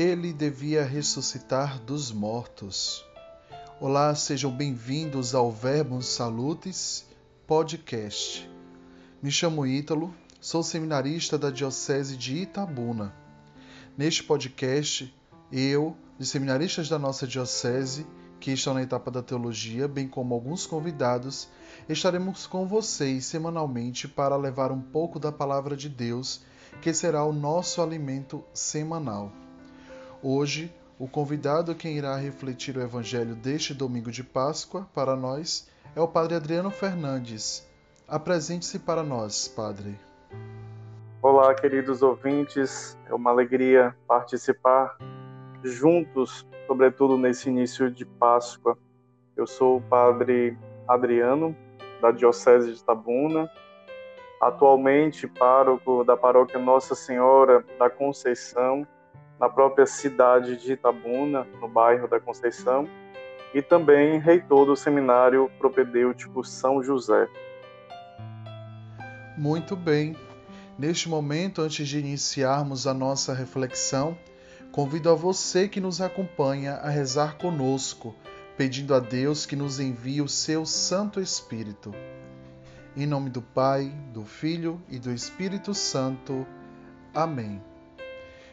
ele devia ressuscitar dos mortos. Olá, sejam bem-vindos ao Verbum Salutis podcast. Me chamo Ítalo, sou seminarista da Diocese de Itabuna. Neste podcast, eu, os seminaristas da nossa diocese, que estão na etapa da teologia, bem como alguns convidados, estaremos com vocês semanalmente para levar um pouco da palavra de Deus, que será o nosso alimento semanal. Hoje, o convidado quem irá refletir o evangelho deste domingo de Páscoa para nós é o Padre Adriano Fernandes. Apresente-se para nós, Padre. Olá, queridos ouvintes. É uma alegria participar juntos, sobretudo nesse início de Páscoa. Eu sou o Padre Adriano, da Diocese de Itabuna, atualmente pároco da paróquia Nossa Senhora da Conceição, na própria cidade de Itabuna, no bairro da Conceição, e também reitor do Seminário Propedêutico São José. Muito bem. Neste momento, antes de iniciarmos a nossa reflexão, convido a você que nos acompanha a rezar conosco, pedindo a Deus que nos envie o seu Santo Espírito. Em nome do Pai, do Filho e do Espírito Santo. Amém.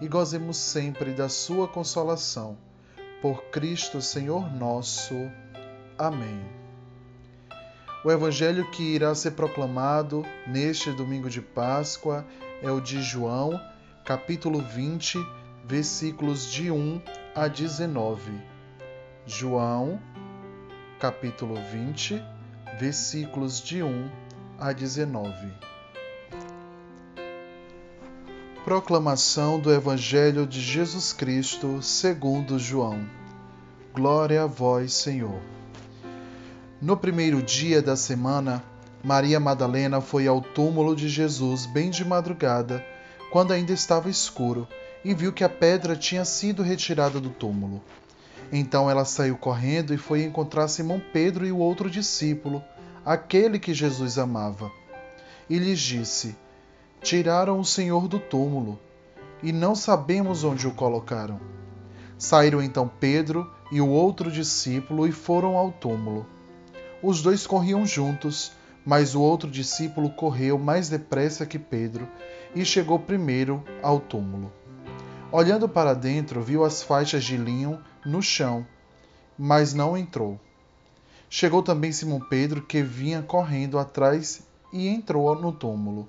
e gozemos sempre da sua consolação. Por Cristo Senhor nosso. Amém. O evangelho que irá ser proclamado neste domingo de Páscoa é o de João, capítulo 20, versículos de 1 a 19. João, capítulo 20, versículos de 1 a 19. Proclamação do Evangelho de Jesus Cristo segundo João. Glória a vós, Senhor. No primeiro dia da semana, Maria Madalena foi ao túmulo de Jesus bem de madrugada, quando ainda estava escuro, e viu que a pedra tinha sido retirada do túmulo. Então ela saiu correndo e foi encontrar Simão Pedro e o outro discípulo, aquele que Jesus amava. E lhes disse: Tiraram o Senhor do túmulo e não sabemos onde o colocaram. Saíram então Pedro e o outro discípulo e foram ao túmulo. Os dois corriam juntos, mas o outro discípulo correu mais depressa que Pedro e chegou primeiro ao túmulo. Olhando para dentro, viu as faixas de linho no chão, mas não entrou. Chegou também Simão Pedro, que vinha correndo atrás, e entrou no túmulo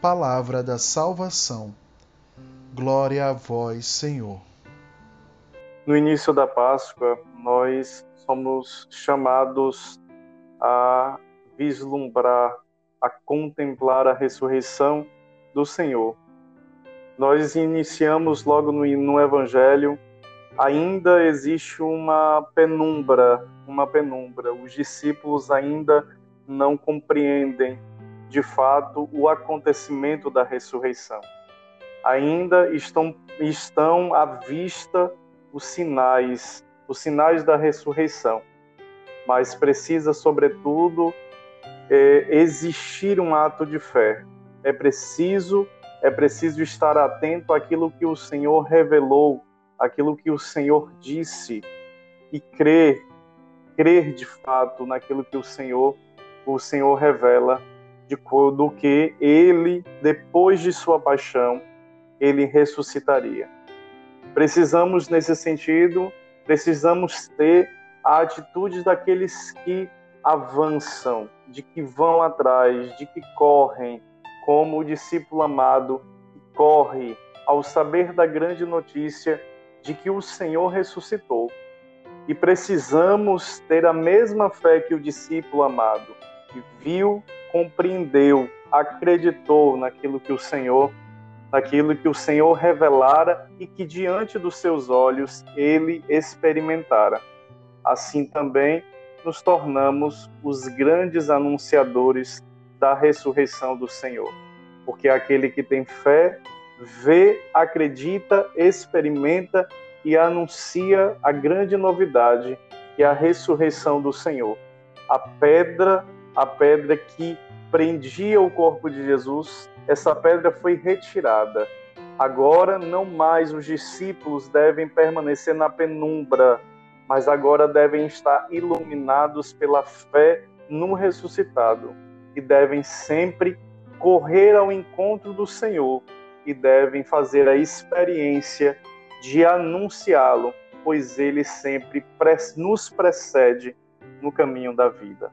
palavra da salvação. Glória a vós, Senhor. No início da Páscoa, nós somos chamados a vislumbrar, a contemplar a ressurreição do Senhor. Nós iniciamos logo no, no Evangelho, ainda existe uma penumbra, uma penumbra. Os discípulos ainda não compreendem de fato o acontecimento da ressurreição. Ainda estão, estão à vista os sinais, os sinais da ressurreição, mas precisa, sobretudo, é, existir um ato de fé. É preciso, é preciso estar atento àquilo que o Senhor revelou, aquilo que o Senhor disse e crer, crer de fato naquilo que o Senhor, o Senhor revela de, do que ele, depois de sua paixão, ele ressuscitaria. precisamos, nesse sentido, precisamos ter a atitude daqueles que avançam, de que vão atrás, de que correm, como o discípulo amado que corre ao saber da grande notícia de que o Senhor ressuscitou. E precisamos ter a mesma fé que o discípulo amado, que viu, compreendeu, acreditou naquilo que o Senhor, naquilo que o Senhor revelara e que diante dos seus olhos ele experimentara. Assim também nos tornamos os grandes anunciadores da ressurreição do Senhor. Porque aquele que tem fé vê, acredita, experimenta e anuncia a grande novidade que é a ressurreição do Senhor. A pedra, a pedra que prendia o corpo de Jesus, essa pedra foi retirada. Agora não mais os discípulos devem permanecer na penumbra, mas agora devem estar iluminados pela fé no ressuscitado e devem sempre correr ao encontro do Senhor e devem fazer a experiência de anunciá-lo, pois ele sempre nos precede no caminho da vida.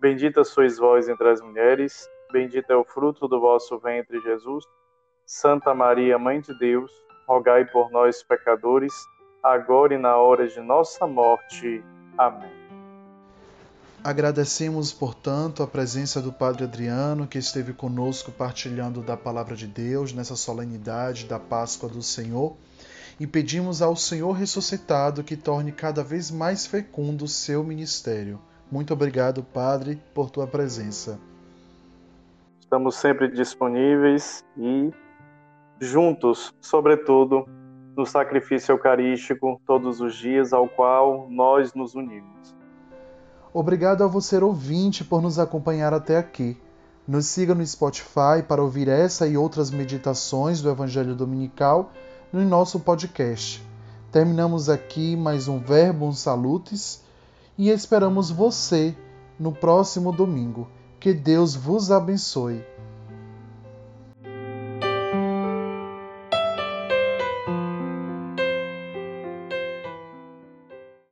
Bendita sois vós entre as mulheres, bendito é o fruto do vosso ventre, Jesus. Santa Maria, Mãe de Deus, rogai por nós, pecadores, agora e na hora de nossa morte. Amém. Agradecemos, portanto, a presença do Padre Adriano, que esteve conosco partilhando da palavra de Deus nessa solenidade da Páscoa do Senhor, e pedimos ao Senhor ressuscitado que torne cada vez mais fecundo o seu ministério. Muito obrigado, Padre, por tua presença. Estamos sempre disponíveis e juntos, sobretudo, no sacrifício eucarístico todos os dias ao qual nós nos unimos. Obrigado a você ouvinte por nos acompanhar até aqui. Nos siga no Spotify para ouvir essa e outras meditações do Evangelho Dominical no nosso podcast. Terminamos aqui mais um Verbum Salutis e esperamos você no próximo domingo. Que Deus vos abençoe.